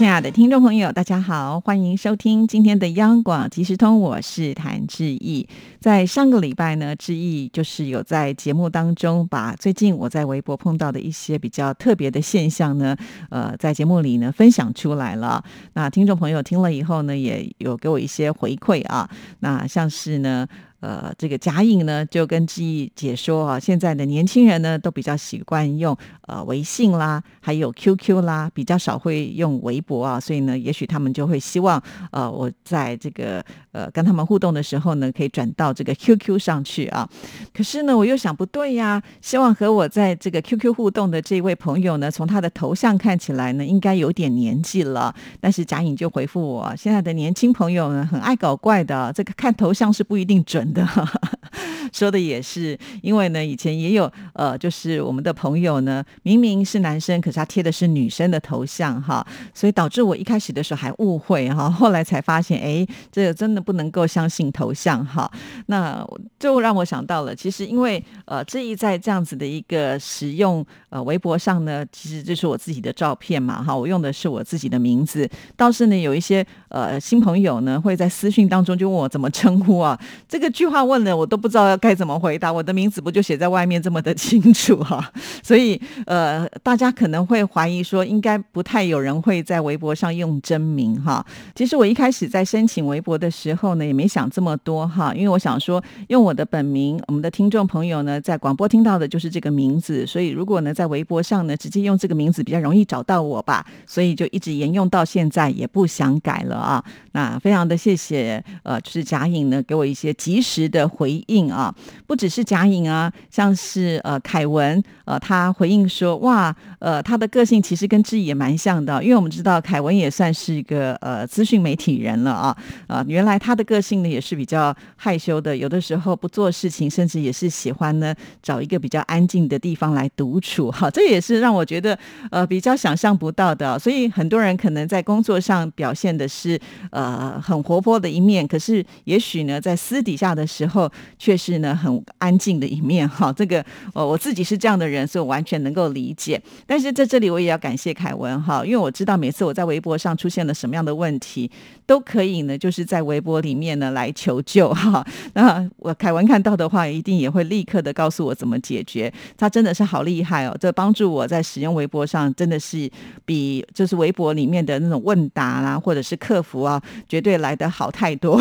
亲爱的听众朋友，大家好，欢迎收听今天的央广即时通，我是谭志毅。在上个礼拜呢，志毅就是有在节目当中把最近我在微博碰到的一些比较特别的现象呢，呃，在节目里呢分享出来了。那听众朋友听了以后呢，也有给我一些回馈啊。那像是呢。呃，这个贾颖呢就跟志毅解说啊，现在的年轻人呢都比较习惯用呃微信啦，还有 QQ 啦，比较少会用微博啊，所以呢，也许他们就会希望呃我在这个呃跟他们互动的时候呢，可以转到这个 QQ 上去啊。可是呢，我又想不对呀，希望和我在这个 QQ 互动的这位朋友呢，从他的头像看起来呢，应该有点年纪了。但是贾颖就回复我，现在的年轻朋友呢，很爱搞怪的，这个看头像是不一定准。的 说的也是，因为呢，以前也有呃，就是我们的朋友呢，明明是男生，可是他贴的是女生的头像哈，所以导致我一开始的时候还误会哈，后来才发现，哎，这个真的不能够相信头像哈。那就让我想到了，其实因为呃，这一在这样子的一个使用呃微博上呢，其实就是我自己的照片嘛哈，我用的是我自己的名字，倒是呢有一些呃新朋友呢会在私讯当中就问我怎么称呼啊，这个。句话问了我都不知道该怎么回答，我的名字不就写在外面这么的清楚哈？所以呃，大家可能会怀疑说，应该不太有人会在微博上用真名哈。其实我一开始在申请微博的时候呢，也没想这么多哈，因为我想说用我的本名，我们的听众朋友呢在广播听到的就是这个名字，所以如果呢在微博上呢直接用这个名字比较容易找到我吧，所以就一直沿用到现在，也不想改了啊。那非常的谢谢呃，就是贾颖呢给我一些及时。的回应啊，不只是贾颖啊，像是呃凯文呃，他回应说哇，呃他的个性其实跟志毅也蛮像的，因为我们知道凯文也算是一个呃资讯媒体人了啊啊，原来他的个性呢也是比较害羞的，有的时候不做事情，甚至也是喜欢呢找一个比较安静的地方来独处哈，这也是让我觉得呃比较想象不到的，所以很多人可能在工作上表现的是呃很活泼的一面，可是也许呢在私底下。的时候却是呢很安静的一面哈，这个呃我自己是这样的人，所以我完全能够理解。但是在这里我也要感谢凯文哈，因为我知道每次我在微博上出现了什么样的问题，都可以呢就是在微博里面呢来求救哈。那我凯文看到的话，一定也会立刻的告诉我怎么解决。他真的是好厉害哦，这帮助我在使用微博上真的是比就是微博里面的那种问答啦，或者是客服啊，绝对来得好太多。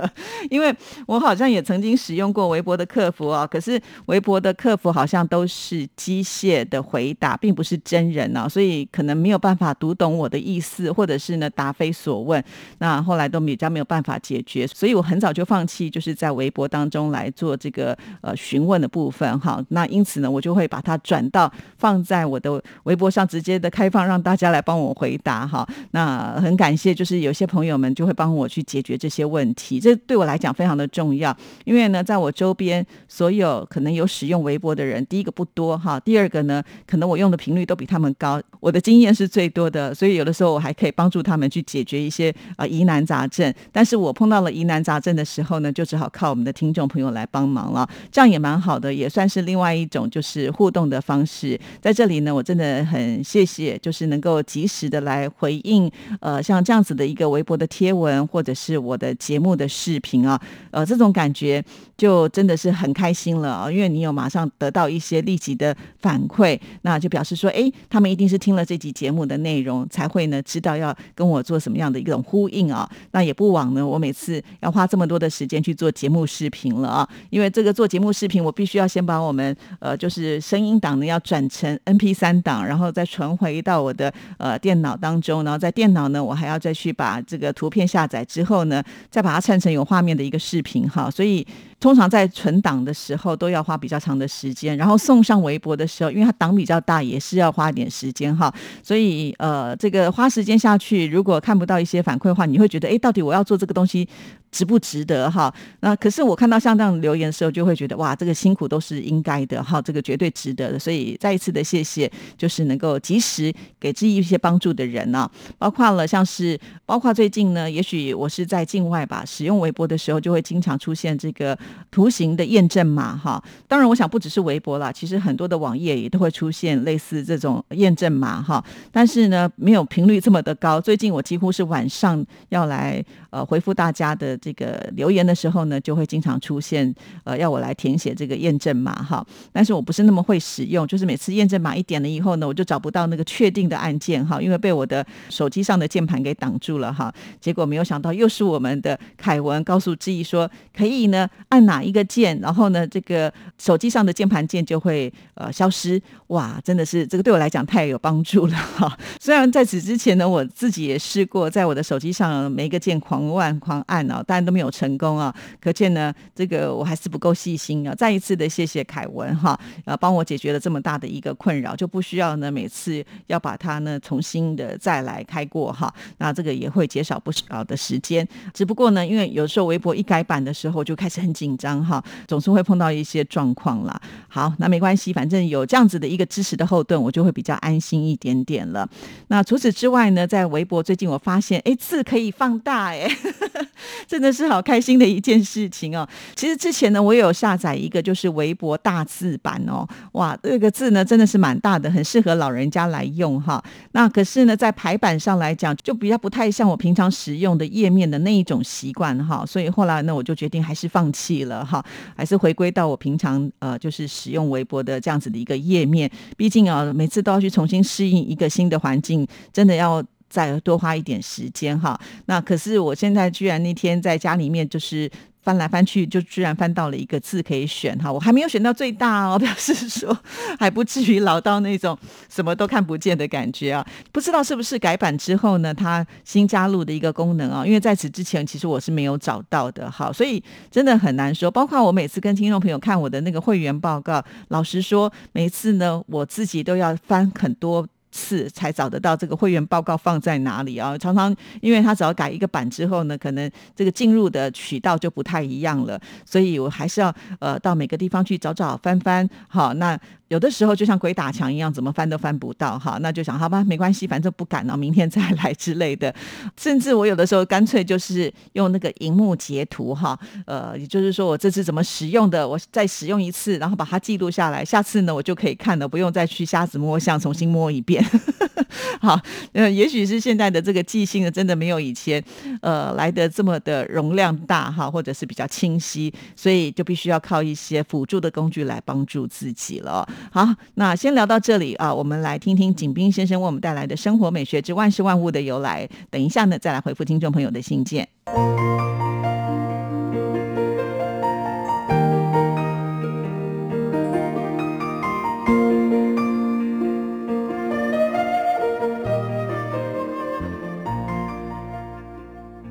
因为我。好像也曾经使用过微博的客服啊，可是微博的客服好像都是机械的回答，并不是真人啊，所以可能没有办法读懂我的意思，或者是呢答非所问。那后来都比较没有办法解决，所以我很早就放弃，就是在微博当中来做这个呃询问的部分哈。那因此呢，我就会把它转到放在我的微博上，直接的开放让大家来帮我回答哈。那很感谢，就是有些朋友们就会帮我去解决这些问题，这对我来讲非常的重要。因为呢，在我周边所有可能有使用微博的人，第一个不多哈，第二个呢，可能我用的频率都比他们高，我的经验是最多的，所以有的时候我还可以帮助他们去解决一些啊疑难杂症。但是我碰到了疑难杂症的时候呢，就只好靠我们的听众朋友来帮忙了，这样也蛮好的，也算是另外一种就是互动的方式。在这里呢，我真的很谢谢，就是能够及时的来回应呃像这样子的一个微博的贴文，或者是我的节目的视频啊，呃这种。感觉就真的是很开心了啊，因为你有马上得到一些立即的反馈，那就表示说，哎，他们一定是听了这集节目的内容，才会呢知道要跟我做什么样的一种呼应啊。那也不枉呢，我每次要花这么多的时间去做节目视频了啊，因为这个做节目视频，我必须要先把我们呃就是声音档呢要转成 N P 三档，然后再传回到我的呃电脑当中，然后在电脑呢，我还要再去把这个图片下载之后呢，再把它串成有画面的一个视频哈。所以通常在存档的时候都要花比较长的时间，然后送上微博的时候，因为它档比较大，也是要花一点时间哈。所以呃，这个花时间下去，如果看不到一些反馈的话，你会觉得哎，到底我要做这个东西西。值不值得哈？那可是我看到像这样留言的时候，就会觉得哇，这个辛苦都是应该的哈，这个绝对值得的。所以再一次的谢谢，就是能够及时给自己一些帮助的人呢，包括了像是包括最近呢，也许我是在境外吧，使用微博的时候就会经常出现这个图形的验证码哈。当然，我想不只是微博啦，其实很多的网页也都会出现类似这种验证码哈。但是呢，没有频率这么的高。最近我几乎是晚上要来呃回复大家的。这个留言的时候呢，就会经常出现，呃，要我来填写这个验证码哈。但是我不是那么会使用，就是每次验证码一点了以后呢，我就找不到那个确定的按键哈，因为被我的手机上的键盘给挡住了哈。结果没有想到，又是我们的凯文告诉志毅说，可以呢按哪一个键，然后呢这个手机上的键盘键就会呃消失。哇，真的是这个对我来讲太有帮助了哈。虽然在此之前呢，我自己也试过在我的手机上每一个键狂按狂按啊。但都没有成功啊，可见呢，这个我还是不够细心啊。再一次的谢谢凯文哈，呃，帮我解决了这么大的一个困扰，就不需要呢每次要把它呢重新的再来开过哈。那这个也会减少不少的时间。只不过呢，因为有时候微博一改版的时候就开始很紧张哈，总是会碰到一些状况啦。好，那没关系，反正有这样子的一个支持的后盾，我就会比较安心一点点了。那除此之外呢，在微博最近我发现，哎，字可以放大哎。真的是好开心的一件事情哦！其实之前呢，我也有下载一个就是微博大字版哦，哇，这个字呢真的是蛮大的，很适合老人家来用哈。那可是呢，在排版上来讲，就比较不太像我平常使用的页面的那一种习惯哈。所以后来呢，我就决定还是放弃了哈，还是回归到我平常呃就是使用微博的这样子的一个页面。毕竟啊，每次都要去重新适应一个新的环境，真的要。再多花一点时间哈，那可是我现在居然那天在家里面就是翻来翻去，就居然翻到了一个字可以选哈，我还没有选到最大哦，表示说还不至于老到那种什么都看不见的感觉啊。不知道是不是改版之后呢，它新加入的一个功能啊？因为在此之前其实我是没有找到的哈，所以真的很难说。包括我每次跟听众朋友看我的那个会员报告，老实说，每次呢我自己都要翻很多。次才找得到这个会员报告放在哪里啊？常常因为他只要改一个版之后呢，可能这个进入的渠道就不太一样了，所以我还是要呃到每个地方去找找翻翻。好，那。有的时候就像鬼打墙一样，怎么翻都翻不到哈，那就想好吧，没关系，反正不敢了，明天再来之类的。甚至我有的时候干脆就是用那个荧幕截图哈，呃，也就是说我这次怎么使用的，我再使用一次，然后把它记录下来，下次呢我就可以看了，不用再去瞎子摸象重新摸一遍。好，呃，也许是现在的这个记性呢，真的没有以前呃来的这么的容量大哈，或者是比较清晰，所以就必须要靠一些辅助的工具来帮助自己了。好，那先聊到这里啊，我们来听听景斌先生为我们带来的生活美学之万事万物的由来。等一下呢，再来回复听众朋友的信件。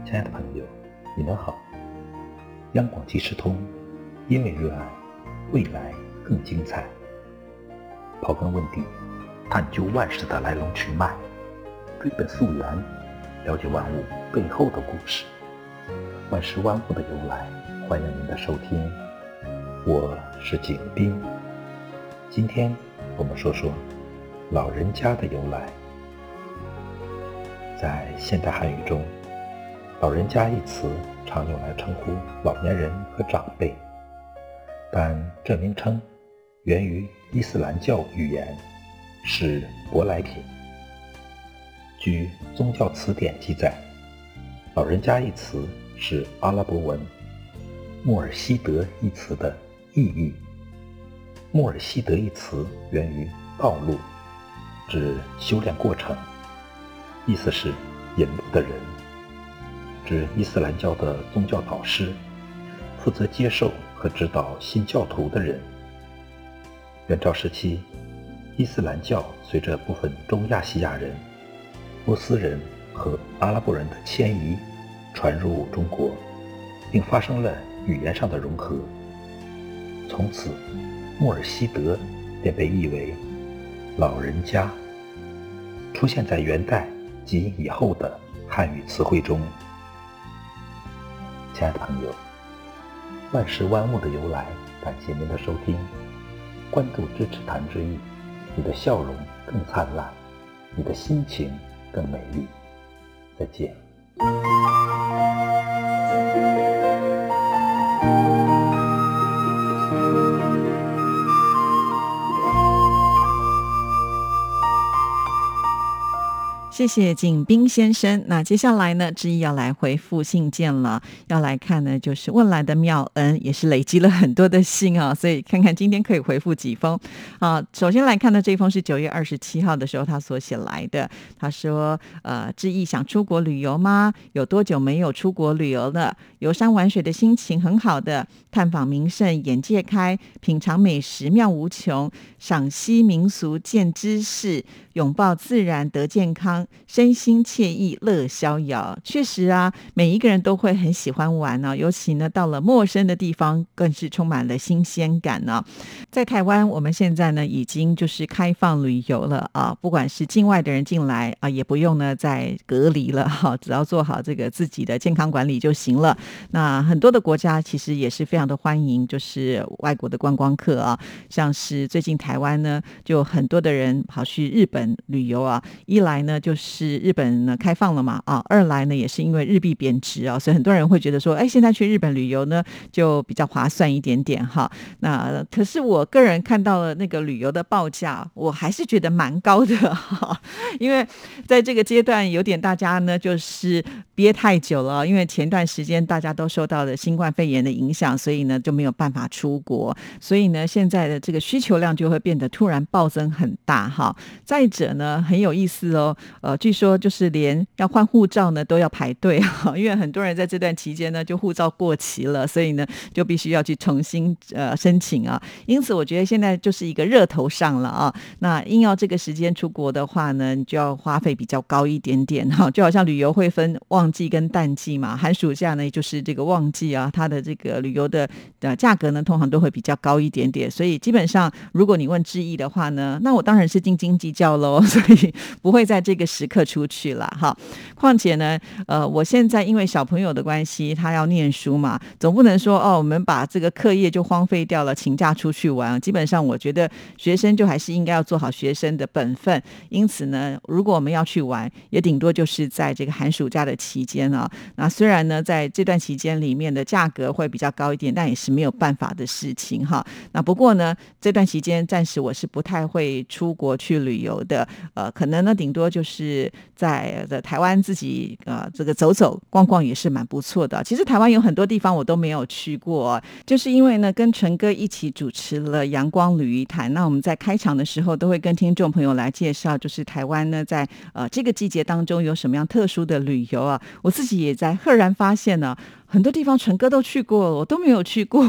亲爱的朋友，你们好。央广即时通，因为热爱，未来更精彩。刨根问底，探究万事的来龙去脉，追本溯源，了解万物背后的故事，万事万物的由来。欢迎您的收听，我是景斌。今天我们说说老人家的由来。在现代汉语中，“老人家”一词常用来称呼老年人和长辈，但这名称。源于伊斯兰教语言，是舶来品。据宗教词典记载，“老人家”一词是阿拉伯文“穆尔希德”一词的意译。“穆尔希德”一词源于道路，指修炼过程，意思是引路的人，指伊斯兰教的宗教导师，负责接受和指导新教徒的人。元朝时期，伊斯兰教随着部分中亚西亚人、波斯人和阿拉伯人的迁移，传入中国，并发生了语言上的融合。从此，穆尔希德便被译为“老人家”，出现在元代及以后的汉语词汇中。亲爱的朋友，万事万物的由来，感谢您的收听，关注支持谭志毅，你的笑容更灿烂，你的心情更美丽。再见。谢谢景斌先生。那接下来呢，志毅要来回复信件了。要来看呢，就是问来的妙恩，也是累积了很多的信啊，所以看看今天可以回复几封啊。首先来看的这封是九月二十七号的时候他所写来的。他说：“呃，志毅想出国旅游吗？有多久没有出国旅游了？游山玩水的心情很好的，探访名胜眼界开，品尝美食妙无穷，赏析民俗见知识，拥抱自然得健康。”身心惬意乐逍遥，确实啊，每一个人都会很喜欢玩呢。尤其呢，到了陌生的地方，更是充满了新鲜感呢。在台湾，我们现在呢已经就是开放旅游了啊，不管是境外的人进来啊，也不用呢再隔离了 哈，只要做好这个自己的健康管理就行了。那很多的国家其实也是非常的欢迎，就是外国的观光客啊，像是最近台湾呢，就很多的人跑去日本旅游啊，一来呢就。是日本呢开放了嘛啊，二来呢也是因为日币贬值啊，所以很多人会觉得说，哎，现在去日本旅游呢就比较划算一点点哈。那可是我个人看到了那个旅游的报价，我还是觉得蛮高的哈，因为在这个阶段有点大家呢就是憋太久了，因为前段时间大家都受到了新冠肺炎的影响，所以呢就没有办法出国，所以呢现在的这个需求量就会变得突然暴增很大哈。再者呢很有意思哦。据说就是连要换护照呢都要排队哈，因为很多人在这段期间呢就护照过期了，所以呢就必须要去重新呃申请啊。因此我觉得现在就是一个热头上了啊。那硬要这个时间出国的话呢，你就要花费比较高一点点哈。就好像旅游会分旺季跟淡季嘛，寒暑假呢就是这个旺季啊，它的这个旅游的的价格呢通常都会比较高一点点。所以基本上如果你问志毅的话呢，那我当然是斤斤计较喽，所以不会在这个。时刻出去了哈，况且呢，呃，我现在因为小朋友的关系，他要念书嘛，总不能说哦，我们把这个课业就荒废掉了，请假出去玩。基本上，我觉得学生就还是应该要做好学生的本分。因此呢，如果我们要去玩，也顶多就是在这个寒暑假的期间啊。那虽然呢，在这段期间里面的价格会比较高一点，但也是没有办法的事情哈。那不过呢，这段期间暂时我是不太会出国去旅游的，呃，可能呢，顶多就是。是在在台湾自己呃这个走走逛逛也是蛮不错的。其实台湾有很多地方我都没有去过，就是因为呢跟陈哥一起主持了阳光旅游谈。那我们在开场的时候都会跟听众朋友来介绍，就是台湾呢在呃这个季节当中有什么样特殊的旅游啊。我自己也在赫然发现呢。很多地方纯哥都去过，我都没有去过，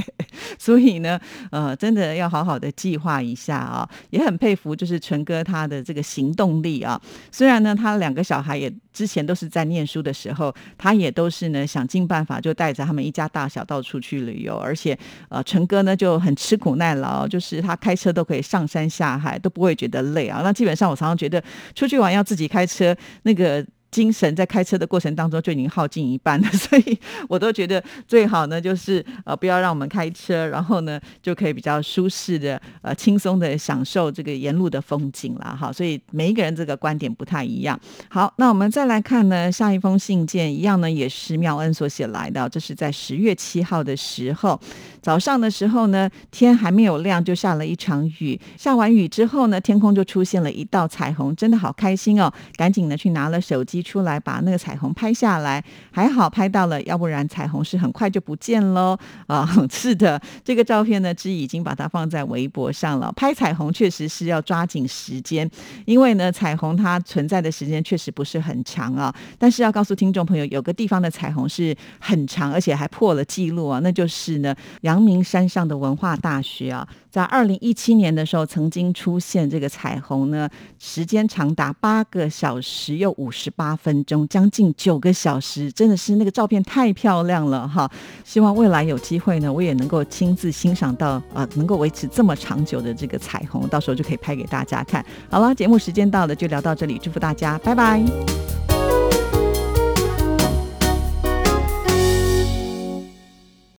所以呢，呃，真的要好好的计划一下啊。也很佩服，就是纯哥他的这个行动力啊。虽然呢，他两个小孩也之前都是在念书的时候，他也都是呢想尽办法就带着他们一家大小到处去旅游，而且呃，纯哥呢就很吃苦耐劳，就是他开车都可以上山下海，都不会觉得累啊。那基本上我常常觉得出去玩要自己开车那个。精神在开车的过程当中就已经耗尽一半了，所以我都觉得最好呢，就是呃不要让我们开车，然后呢就可以比较舒适的呃轻松的享受这个沿路的风景了哈。所以每一个人这个观点不太一样。好，那我们再来看呢下一封信件，一样呢也是妙恩所写来的，这是在十月七号的时候早上的时候呢，天还没有亮就下了一场雨，下完雨之后呢，天空就出现了一道彩虹，真的好开心哦！赶紧呢去拿了手机。出来把那个彩虹拍下来，还好拍到了，要不然彩虹是很快就不见喽啊！是的，这个照片呢，之已经把它放在微博上了。拍彩虹确实是要抓紧时间，因为呢，彩虹它存在的时间确实不是很长啊。但是要告诉听众朋友，有个地方的彩虹是很长，而且还破了记录啊，那就是呢，阳明山上的文化大学啊。在二零一七年的时候，曾经出现这个彩虹呢，时间长达八个小时又五十八八分钟，将近九个小时，真的是那个照片太漂亮了哈！希望未来有机会呢，我也能够亲自欣赏到啊，能够维持这么长久的这个彩虹，到时候就可以拍给大家看。好了，节目时间到了，就聊到这里，祝福大家，拜拜。